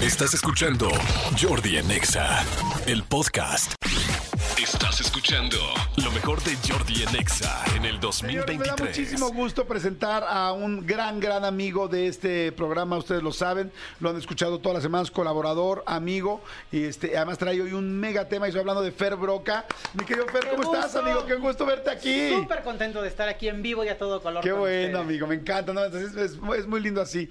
Estás escuchando Jordi Anexa, el podcast. Estás escuchando lo mejor de Jordi Anexa en el Señores, me da 2023. muchísimo gusto presentar a un gran, gran amigo de este programa. Ustedes lo saben, lo han escuchado todas las semanas, colaborador, amigo. Y este, además trae hoy un mega tema y estoy hablando de Fer Broca. Mi querido Fer, ¡Qué ¿cómo estás, amigo? Qué gusto verte aquí. Súper contento de estar aquí en vivo y a todo color. Qué bueno, ustedes. amigo, me encanta. ¿no? Entonces, es, es muy lindo así.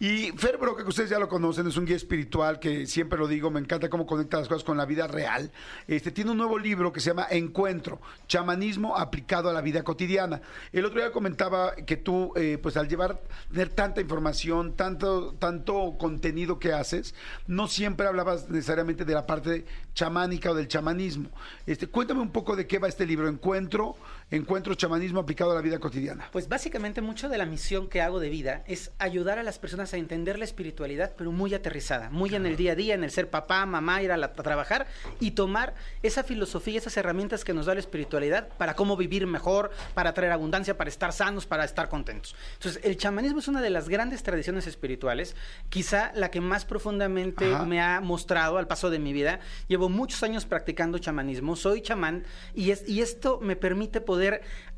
Y Fer Broca, que ustedes ya lo conocen, es un guía espiritual que siempre lo digo, me encanta cómo conecta las cosas con la vida real. Este tiene un nuevo libro que se llama Encuentro, chamanismo aplicado a la vida cotidiana. El otro día comentaba que tú, eh, pues al llevar, tener tanta información, tanto, tanto contenido que haces, no siempre hablabas necesariamente de la parte chamánica o del chamanismo. Este, cuéntame un poco de qué va este libro, Encuentro, Encuentro, chamanismo aplicado a la vida cotidiana. Pues básicamente mucho de la misión que hago de vida es ayudar a las personas a entender la espiritualidad, pero muy aterrizada, muy en el día a día, en el ser papá, mamá, ir a, la- a trabajar y tomar esa filosofía, esas herramientas que nos da la espiritualidad para cómo vivir mejor, para traer abundancia, para estar sanos, para estar contentos. Entonces, el chamanismo es una de las grandes tradiciones espirituales, quizá la que más profundamente Ajá. me ha mostrado al paso de mi vida. Llevo muchos años practicando chamanismo, soy chamán y, es, y esto me permite poder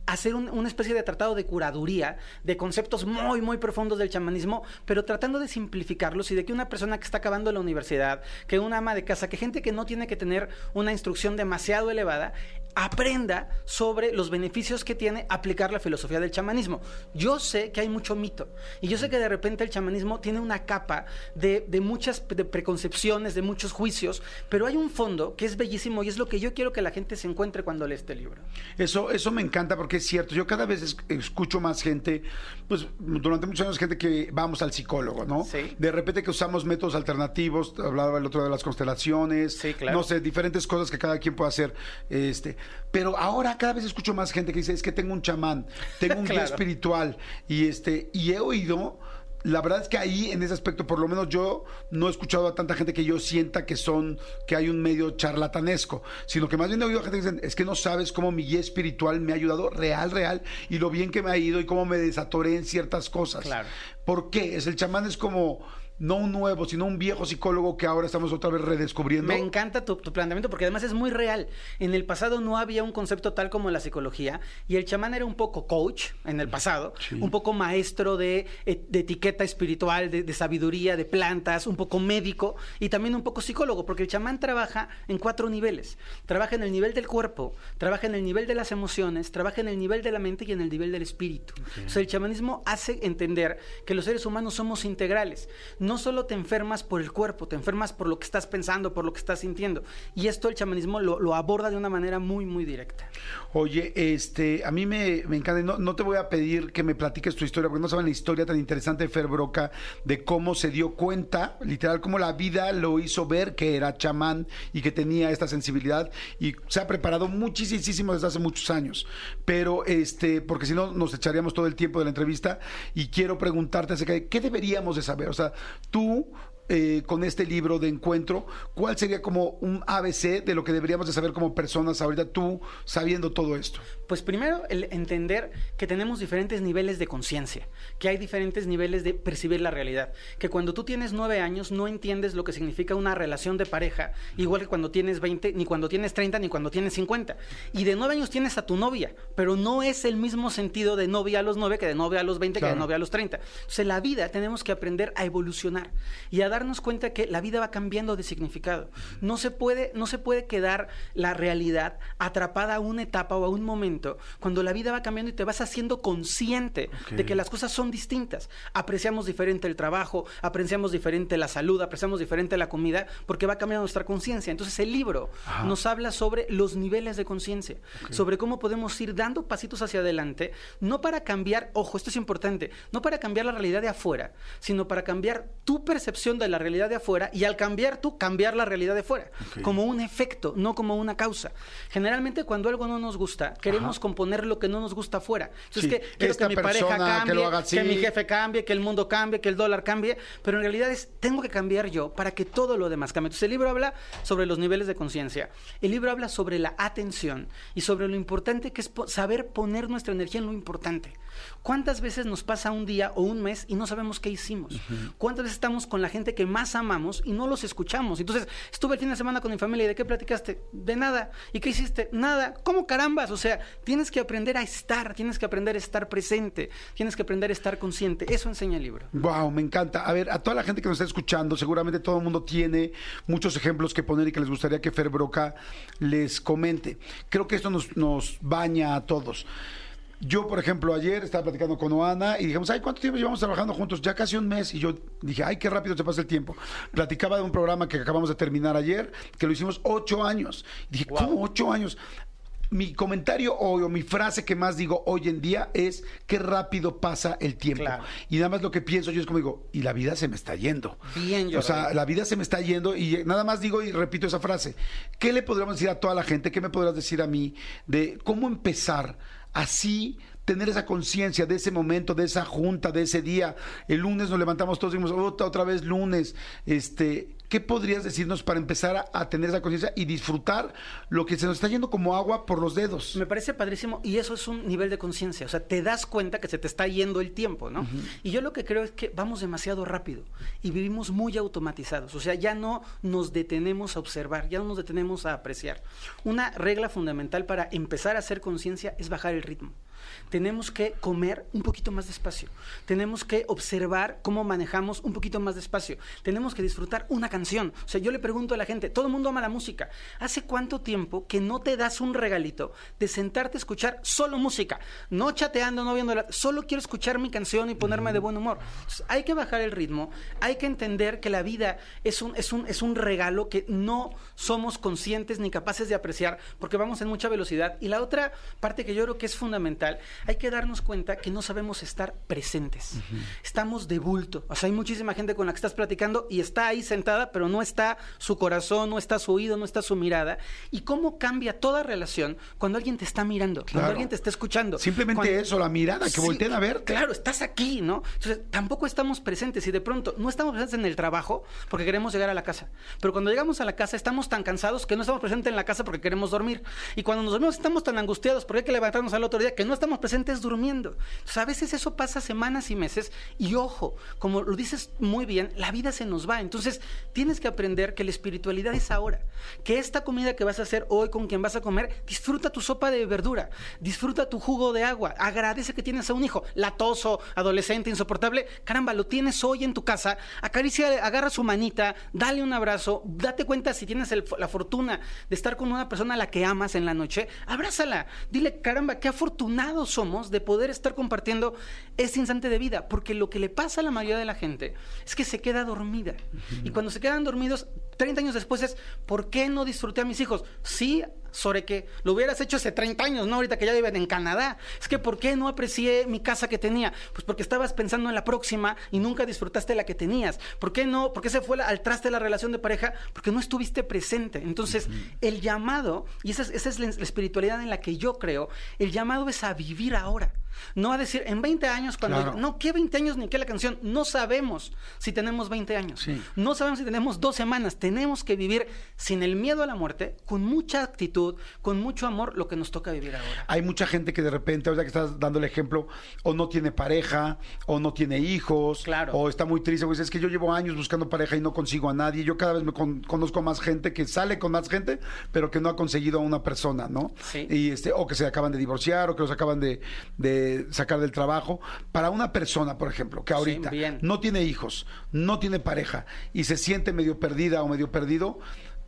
hacer un- una especie de tratado de curaduría de conceptos muy, muy profundos del chamanismo, pero tratando de simplificarlos y de que una persona que está acabando la universidad, que una ama de casa, que gente que no tiene que tener una instrucción demasiado elevada, aprenda sobre los beneficios que tiene aplicar la filosofía del chamanismo. Yo sé que hay mucho mito y yo sé que de repente el chamanismo tiene una capa de, de muchas de preconcepciones, de muchos juicios, pero hay un fondo que es bellísimo y es lo que yo quiero que la gente se encuentre cuando lee este libro. Eso, eso me encanta porque es cierto. Yo cada vez es- escucho más gente, pues durante muchos años gente que vamos al psicólogo, ¿no? Sí. De repente que usamos métodos alternativos, hablaba el otro de las constelaciones, Sí, claro. no sé, diferentes cosas que cada quien puede hacer. Este, pero ahora cada vez escucho más gente que dice, es que tengo un chamán, tengo un guía Claro. espiritual y este, y he oído la verdad es que ahí, en ese aspecto, por lo menos yo no he escuchado a tanta gente que yo sienta que son, que hay un medio charlatanesco, sino que más bien he oído a gente que dicen, es que no sabes cómo mi guía espiritual me ha ayudado real, real, y lo bien que me ha ido y cómo me desatoré en ciertas cosas. Claro. ¿Por qué? Es el chamán es como no un nuevo, sino un viejo psicólogo que ahora estamos otra vez redescubriendo. Me encanta tu, tu planteamiento porque además es muy real. En el pasado no había un concepto tal como la psicología y el chamán era un poco coach en el pasado, Sí. un poco maestro de, eh, de etiqueta espiritual, de, de sabiduría, de plantas, un poco médico y también un poco psicólogo porque el chamán trabaja en cuatro niveles. Trabaja en el nivel del cuerpo, trabaja en el nivel de las emociones, trabaja en el nivel de la mente y en el nivel del espíritu. O sea, el chamanismo hace entender que los seres humanos somos integrales. No solo te enfermas por el cuerpo, te enfermas por lo que estás pensando, por lo que estás sintiendo. Y esto el chamanismo lo, aborda de una manera muy, muy directa. Oye, este, a mí me, me encanta, no, no te voy a pedir que me platiques tu historia, porque no saben la historia tan interesante de Fer Broca, de cómo se dio cuenta, literal, cómo la vida lo hizo ver que era chamán y que tenía esta sensibilidad, y se ha preparado muchísimo desde hace muchos años. Pero, este, porque si no, nos echaríamos todo el tiempo de la entrevista, y quiero preguntarte acerca de qué deberíamos de saber. O sea, tú eh, con este libro de encuentro, ¿cuál sería como un ABC de lo que deberíamos de saber como personas ahorita tú sabiendo todo esto? Pues primero, el entender que tenemos diferentes niveles de conciencia, que hay diferentes niveles de percibir la realidad, que cuando tú tienes nueve años no entiendes lo que significa una relación de pareja, igual que cuando tienes 20, ni cuando tienes 30, ni cuando tienes 50. Y de nueve años tienes a tu novia, pero no es el mismo sentido de novia a los nueve que de novia a los 20 que Claro. de novia a los 30. Entonces, la vida tenemos que aprender a evolucionar y a darnos cuenta que la vida va cambiando de significado. No se puede, no se puede quedar la realidad atrapada a una etapa o a un momento cuando la vida va cambiando y te vas haciendo consciente de que las cosas son distintas. Apreciamos diferente el trabajo, apreciamos diferente la salud, apreciamos diferente la comida, porque va cambiando nuestra conciencia. Entonces el libro Ajá. nos habla sobre los niveles de conciencia, sobre cómo podemos ir dando pasitos hacia adelante, no para cambiar, ojo, esto es importante, no para cambiar la realidad de afuera, sino para cambiar tu percepción de la realidad de afuera y al cambiar tú, cambiar la realidad de afuera, Ok. como un efecto, no como una causa. Generalmente cuando algo no nos gusta, queremos componer lo que no nos gusta afuera. Entonces, Sí, que quiero que mi pareja que cambie, así. que mi jefe cambie, que el mundo cambie, que el dólar cambie, pero en realidad es, tengo que cambiar yo para que todo lo demás cambie. Entonces el libro habla sobre los niveles de conciencia, el libro habla sobre la atención y sobre lo importante que es po- saber poner nuestra energía en lo importante. ¿Cuántas veces nos pasa un día o un mes y no sabemos qué hicimos? ¿Cuántas veces estamos con la gente que más amamos y no los escuchamos. Entonces, estuve el fin de semana con mi familia y ¿de qué platicaste? De nada. ¿Y qué hiciste? Nada. ¿Cómo carambas? O sea, tienes que aprender a estar, tienes que aprender a estar presente, tienes que aprender a estar consciente. Eso enseña el libro. Wow, me encanta. A ver, a toda la gente que nos está escuchando, seguramente todo el mundo tiene muchos ejemplos que poner y que les gustaría que Fer Broca les comente. Creo que esto nos baña a todos. Yo, por ejemplo, ayer estaba platicando con Oana y dijimos, ay, ¿cuánto tiempo llevamos trabajando juntos? Ya casi un mes. Y yo dije, ay, qué rápido se pasa el tiempo. Platicaba de un programa que acabamos de terminar ayer, que lo hicimos ocho años. Y dije, ¿cómo ocho años? Mi comentario hoy o mi frase que más digo hoy en día es qué rápido pasa el tiempo. Claro. Y nada más lo que pienso yo es como digo, y la vida se me está yendo. Bien, O sea, la vida se me está yendo y nada más digo y repito esa frase. ¿Qué le podríamos decir a toda la gente? ¿Qué me podrás decir a mí de cómo empezar así? tener esa conciencia de ese momento, de esa junta, de ese día. El lunes nos levantamos todos y dijimos, otra, otra vez lunes. Este, ¿Qué podrías decirnos para empezar a, a tener esa conciencia y disfrutar lo que se nos está yendo como agua por los dedos? Me parece padrísimo y eso es un nivel de conciencia, o sea, te das cuenta que se te está yendo el tiempo, ¿no? Y yo lo que creo es que vamos demasiado rápido y vivimos muy automatizados, o sea, ya no nos detenemos a observar, ya no nos detenemos a apreciar. Una regla fundamental para empezar a hacer conciencia es bajar el ritmo. Tenemos que comer un poquito más despacio. Tenemos que observar cómo manejamos un poquito más despacio. Tenemos que disfrutar una canción. O sea, yo le pregunto a la gente, todo el mundo ama la música. ¿Hace cuánto tiempo que no te das un regalito de sentarte a escuchar solo música? No chateando, no viendo la... Solo quiero escuchar mi canción y ponerme de buen humor. Entonces, hay que bajar el ritmo. Hay que entender que la vida es un, es un, es un regalo que no somos conscientes ni capaces de apreciar porque vamos en mucha velocidad. Y la otra parte que yo creo que es fundamental, hay que darnos cuenta que no sabemos estar presentes. Estamos de bulto. O sea, hay muchísima gente con la que estás platicando y está ahí sentada, pero no está su corazón, no está su oído, no está su mirada. ¿Y cómo cambia toda relación cuando alguien te está mirando, cuando alguien te está escuchando? Simplemente Cuando- eso, la mirada, que Sí, volteen a verte. Claro, estás aquí, ¿no? Entonces, tampoco estamos presentes y de pronto no estamos presentes en el trabajo porque queremos llegar a la casa. Pero cuando llegamos a la casa estamos tan cansados que no estamos presentes en la casa porque queremos dormir. Y cuando nos dormimos estamos tan angustiados porque hay que levantarnos al otro día que no estamos presentes durmiendo. A veces eso pasa semanas y meses y ojo, como lo dices muy bien, la vida se nos va. Entonces, tienes que aprender que la espiritualidad es ahora. Que esta comida que vas a hacer hoy con quien vas a comer, disfruta tu sopa de verdura, disfruta tu jugo de agua, agradece que tienes a un hijo latoso, adolescente, insoportable. Caramba, lo tienes hoy en tu casa, acaricia, agarra su manita, dale un abrazo, date cuenta si tienes la fortuna de estar con una persona a la que amas en la noche, abrázala, dile, caramba, qué afortunados somos de poder estar compartiendo este instante de vida, porque lo que le pasa a la mayoría de la gente es que se queda dormida. Y cuando se quedan dormidos, 30 años después es, ¿por qué no disfruté a mis hijos? Sí, sobre que lo hubieras hecho hace 30 años, ¿no? Ahorita que ya viven en Canadá. Es que ¿por qué no aprecié mi casa que tenía? Pues porque estabas pensando en la próxima y nunca disfrutaste la que tenías. ¿Por qué no? ¿Por qué se fue al traste la relación de pareja? Porque no estuviste presente. Entonces, el llamado, y esa es, esa es la, la espiritualidad en la que yo creo, el llamado es a vivir ahora. No a decir, en 20 años, cuando... Claro. No, ¿qué 20 años ni qué la canción? No sabemos si tenemos 20 años. Sí. No sabemos si tenemos dos semanas. Tenemos que vivir sin el miedo a la muerte, con mucha actitud, con mucho amor, lo que nos toca vivir ahora. Hay mucha gente que de repente, ahorita que estás dando el ejemplo, o no tiene pareja, o no tiene hijos, Claro. o está muy triste, pues es que yo llevo años buscando pareja y no consigo a nadie. Yo cada vez me con- conozco más gente que sale con más gente, pero que no ha conseguido a una persona, ¿no? Sí. Y este, o que se acaban de divorciar, o que los acaban de, de sacar del trabajo. Para una persona, por ejemplo, que ahorita no tiene hijos, no tiene pareja y se siente medio perdida o medio perdido,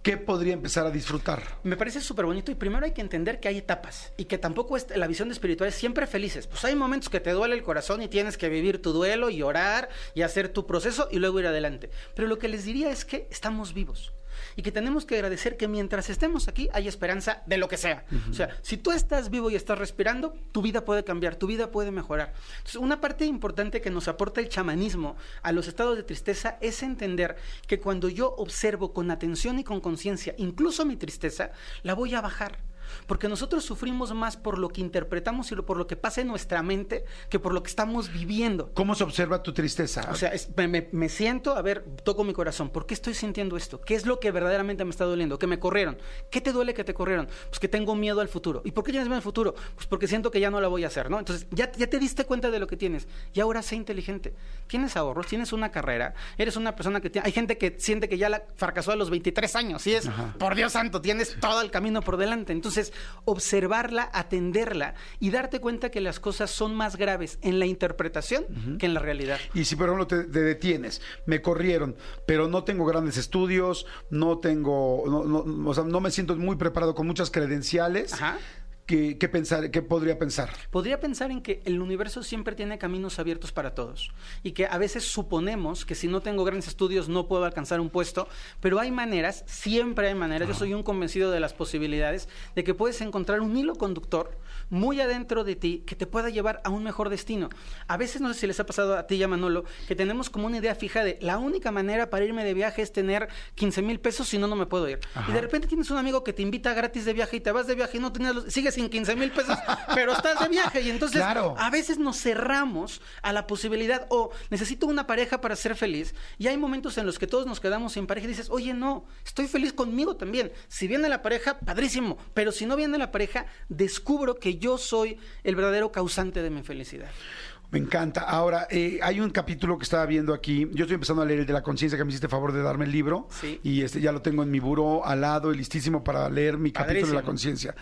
¿qué podría empezar a disfrutar? Me parece súper bonito y primero hay que entender que hay etapas y que tampoco es la visión de espiritual es siempre felices. Pues hay momentos que te duele el corazón y tienes que vivir tu duelo y orar y hacer tu proceso y luego ir adelante. Pero lo que les diría es que estamos vivos y que tenemos que agradecer que mientras estemos aquí hay esperanza de lo que sea. O sea, si tú estás vivo y estás respirando, tu vida puede cambiar, tu vida puede mejorar. Entonces, una parte importante que nos aporta el chamanismo a los estados de tristeza es entender que cuando yo observo con atención y con conciencia, incluso mi tristeza, la voy a bajar. Porque nosotros sufrimos más por lo que interpretamos y por lo que pasa en nuestra mente que por lo que estamos viviendo. ¿Cómo se observa tu tristeza? O sea, es- me, siento, a ver, toco mi corazón. ¿Por qué estoy sintiendo esto? ¿Qué es lo que verdaderamente me está doliendo? Que me corrieron. ¿Qué te duele que te corrieron? Pues que tengo miedo al futuro. ¿Y por qué tienes miedo al futuro? Pues porque siento que ya no la voy a hacer, ¿no? Entonces, ya, ya te diste cuenta de lo que tienes. Y ahora sé inteligente. Tienes ahorros, tienes una carrera, eres una persona que tiene... Hay gente que siente que ya la fracasó a los 23 años. Y es, por Dios santo, tienes todo el camino por delante. Entonces, observarla, atenderla y darte cuenta que las cosas son más graves en la interpretación que en la realidad. Y si por ejemplo te, te detienes, me corrieron, pero no tengo grandes estudios, no tengo, no, no- o sea, no me siento muy preparado con muchas credenciales. Ajá. ¿Qué, qué pensar, qué podría pensar? Podría pensar en que el universo siempre tiene caminos abiertos para todos y que a veces suponemos que si no tengo grandes estudios no puedo alcanzar un puesto, pero hay maneras, siempre hay maneras, yo soy un convencido de las posibilidades de que puedes encontrar un hilo conductor muy adentro de ti que te pueda llevar a un mejor destino. A veces no sé si les ha pasado a ti y a Manolo que tenemos como una idea fija de la única manera para irme de viaje es tener 15 mil pesos, si no, no me puedo ir. Y de repente tienes un amigo que te invita gratis de viaje y te vas de viaje y no tienes los- sigues sin 15 mil pesos, pero estás de viaje y entonces Claro. a veces nos cerramos a la posibilidad o necesito una pareja para ser feliz y hay momentos en los que todos nos quedamos sin pareja y dices, oye, no, estoy feliz conmigo también. Si viene la pareja, padrísimo, pero si no viene la pareja, descubro que yo soy el verdadero causante de mi felicidad. Me encanta. Ahora, eh, hay un capítulo que estaba viendo aquí. Yo estoy empezando a leer el de la conciencia que me hiciste favor de darme el libro. Sí. Y este ya lo tengo en mi buró al lado y listísimo para leer mi capítulo de la conciencia.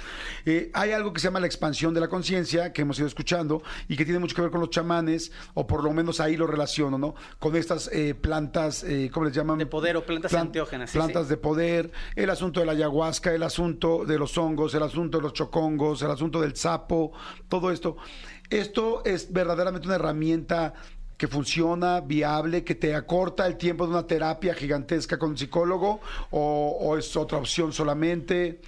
Eh, hay algo que se llama la expansión de la conciencia que hemos ido escuchando y que tiene mucho que ver con los chamanes, o por lo menos ahí lo relaciono, ¿no? Con estas eh, plantas, eh, ¿cómo les llaman? De poder o plantas enteógenas, sí, Plantas sí. de poder, el asunto de la ayahuasca, el asunto de los hongos, el asunto de los chocongos, el asunto del sapo, todo esto. Esto es verdaderamente una herramienta que funciona, viable, que te acorta el tiempo de una terapia gigantesca con un psicólogo o, o es otra opción solamente.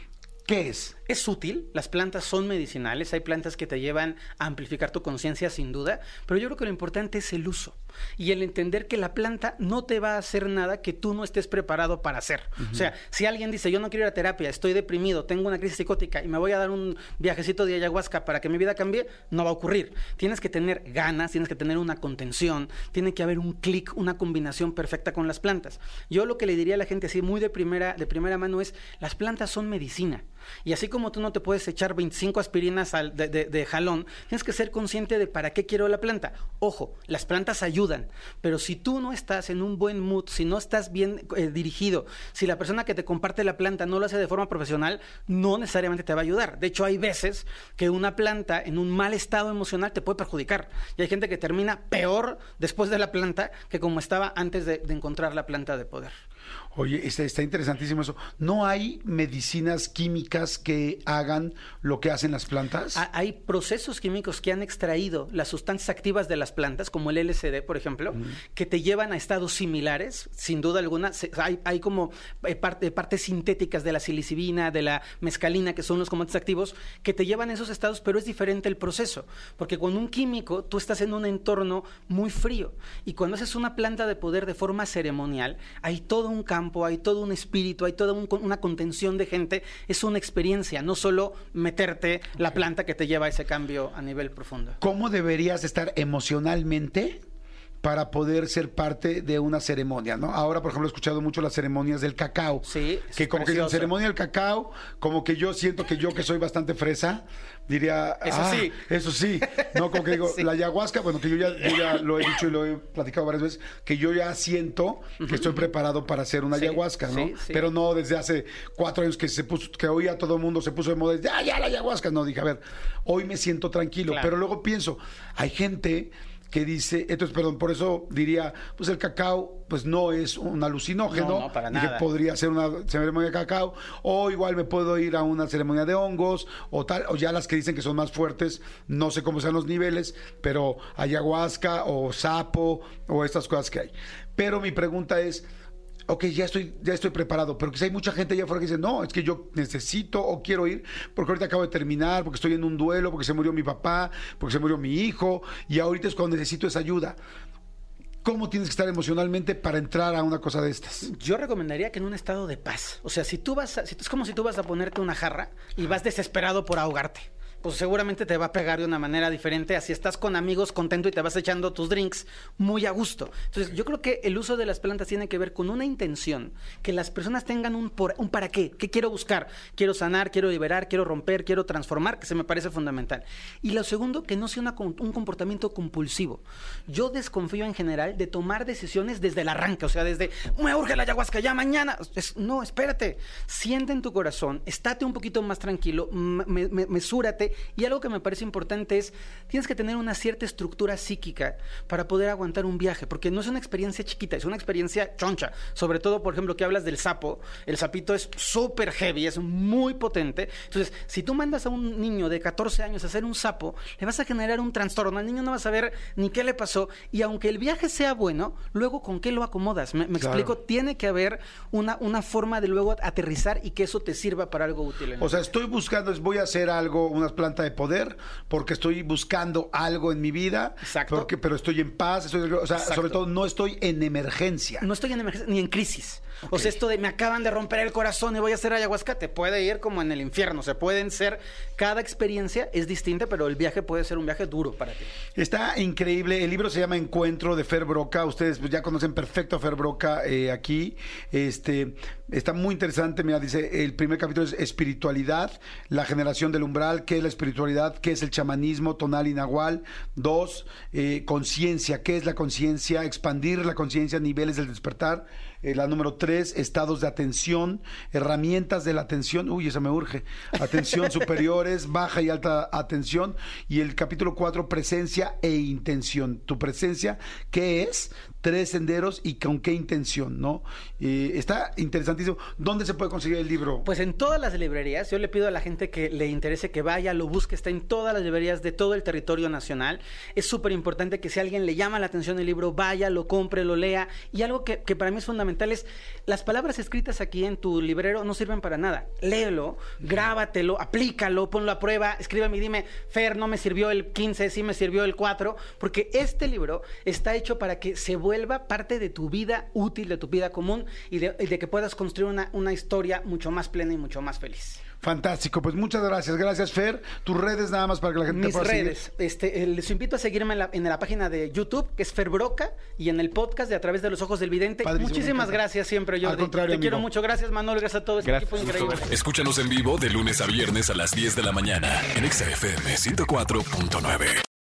¿Qué es? Es útil, las plantas son medicinales, hay plantas que te llevan a amplificar tu conciencia sin duda, pero yo creo que lo importante es el uso y el entender que la planta no te va a hacer nada que tú no estés preparado para hacer. O sea, si alguien dice, yo no quiero ir a terapia, estoy deprimido, tengo una crisis psicótica y me voy a dar un viajecito de ayahuasca para que mi vida cambie, no va a ocurrir. Tienes que tener ganas, tienes que tener una contención, tiene que haber un clic, una combinación perfecta con las plantas. Yo lo que le diría a la gente así muy de primera, de primera mano es, las plantas son medicina. Y así como tú no te puedes echar 25 aspirinas al- de, de- de jalón, tienes que ser consciente de para qué quiero la planta. Ojo, las plantas ayudan, pero si tú no estás en un buen mood, si no estás bien eh, dirigido, si la persona que te comparte la planta no lo hace de forma profesional, no necesariamente te va a ayudar. De hecho, hay veces que una planta en un mal estado emocional te puede perjudicar. Y hay gente que termina peor después de la planta que como estaba antes de- de encontrar la planta de poder. Oye, está, está interesantísimo eso. ¿No hay medicinas químicas que hagan lo que hacen las plantas? Ha- Hay procesos químicos que han extraído las sustancias activas de las plantas, como el LSD, por ejemplo, que te llevan a estados similares, sin duda alguna. Se- hay, hay como eh, parte- partes sintéticas de la silicibina, de la mescalina, que son los componentes activos, que te llevan a esos estados, pero es diferente el proceso. Porque con un químico tú estás en un entorno muy frío. Y cuando haces una planta de poder de forma ceremonial, hay todo un campo, hay todo un espíritu, hay toda un- una contención de gente. Es una experiencia, no solo meterte la planta que te lleva a ese cambio a nivel profundo. ¿Cómo deberías estar emocionalmente para poder ser parte de una ceremonia, ¿no? Ahora, por ejemplo, he escuchado mucho las ceremonias del cacao. Sí, Que como que en ceremonia del cacao, como que yo siento que yo que soy bastante fresa, diría... Eso "Ah, sí". Eso sí. No, como que digo, Sí. la ayahuasca, bueno, que yo ya, yo ya lo he dicho y lo he platicado varias veces, que yo ya siento que estoy preparado para hacer una Sí, ayahuasca, ¿no? sí, sí. Pero no desde hace cuatro años que se puso, que hoy a todo el mundo se puso de moda, ya, ya la ayahuasca. No, dije, a ver, hoy me siento tranquilo. Claro. Pero luego pienso, hay gente que dice, entonces, perdón, por eso diría, pues el cacao, pues no es un alucinógeno. No, no, para nada. podría ser una ceremonia de cacao, o igual me puedo ir a una ceremonia de hongos, o tal, o ya las que dicen que son más fuertes, no sé cómo sean los niveles, pero ayahuasca o sapo, o estas cosas que hay. Pero mi pregunta es, ok, ya estoy, ya estoy preparado, pero quizá hay mucha gente allá afuera que dice, no, es que yo necesito o quiero ir, porque ahorita acabo de terminar, porque estoy en un duelo, porque se murió mi papá, porque se murió mi hijo, y ahorita es cuando necesito esa ayuda. ¿Cómo tienes que estar emocionalmente para entrar a una cosa de estas? Yo recomendaría que en un estado de paz. O sea, si tú vas si, es como si tú vas a ponerte una jarra y vas desesperado por ahogarte pues seguramente te va a pegar de una manera diferente. Así estás con amigos contento y te vas echando tus drinks muy a gusto. Entonces, yo creo que el uso de las plantas tiene que ver con una intención, que las personas tengan un, un para qué. ¿Qué quiero buscar? Quiero sanar, quiero liberar, quiero romper, quiero transformar, que se me parece fundamental. Y lo segundo, que no sea un comportamiento compulsivo. Yo desconfío en general de tomar decisiones desde el arranque, o sea, desde, me urge la ayahuasca ya mañana. no, espérate, siente en tu corazón, estate un poquito más tranquilo, mesúrate y algo que me parece importante es, tienes que tener una cierta estructura psíquica para poder aguantar un viaje, porque no es una experiencia chiquita, es una experiencia choncha. Sobre todo, por ejemplo, que hablas del sapo, el sapito es súper heavy, es muy potente. Entonces, si tú mandas a un niño de 14 años a hacer un sapo, le vas a generar un trastorno. El niño no va a saber ni qué le pasó. Y aunque el viaje sea bueno, luego con qué lo acomodas. Me, explico, tiene que haber una, una forma de luego aterrizar y que eso te sirva para algo útil. o sea, estoy buscando, voy a hacer algo, unas planta de poder, porque estoy buscando algo en mi vida, Exacto. Porque, pero estoy en paz, o sea, sobre todo no estoy en emergencia. No estoy en emergencia ni en crisis. O sea, esto de me acaban de romper el corazón y voy a hacer ayahuasca, te puede ir como en el infierno. Se pueden ser, cada experiencia es distinta, pero el viaje puede ser un viaje duro para ti. Está increíble. El libro se llama Encuentro de Fer Broca. Ustedes ya conocen perfecto a Fer Broca eh, aquí. Este, está muy interesante. Mira, dice, el primer capítulo es espiritualidad, la generación del umbral, qué es la espiritualidad, qué es el chamanismo tonal y nahual. Dos, eh, conciencia, qué es la conciencia, expandir la conciencia, niveles del despertar. Eh, la número tres, estados de atención, herramientas de la atención. Uy, esa me urge. Atención superiores, baja y alta atención. Y el capítulo cuatro, presencia e intención. Tu presencia, ¿qué es? Tres senderos y con qué intención, ¿no? está interesantísimo. ¿Dónde se puede conseguir el libro? Pues en todas las librerías. Yo le pido a la gente que le interese que vaya, lo busque, está en todas las librerías de todo el territorio nacional. Es súper importante que si a alguien le llama la atención el libro, vaya, lo compre, lo lea. Y algo que, para mí es fundamental es, las palabras escritas aquí en tu librero no sirven para nada. Léelo, grábatelo, aplícalo, ponlo a prueba, escríbeme y dime, Fer, no me sirvió el 15, sí me sirvió el 4, porque este libro está hecho para que se vuelva vuelva parte de tu vida útil, de tu vida común y de, que puedas construir una, una historia mucho más plena y mucho más feliz. Fantástico, pues muchas gracias. Gracias, Fer. Tus redes nada más para que la gente Mis te pueda redes. Este, eh, les invito a seguirme en la, en la, página de YouTube, que es Fer Broca, y en el podcast de A través de los ojos del vidente. Muchísimas gracias siempre, yo Te quiero mucho. Gracias, Manuel. Gracias a todo este equipo increíble. Escúchanos en vivo de lunes a viernes a las 10 de la mañana en XFM 104.9.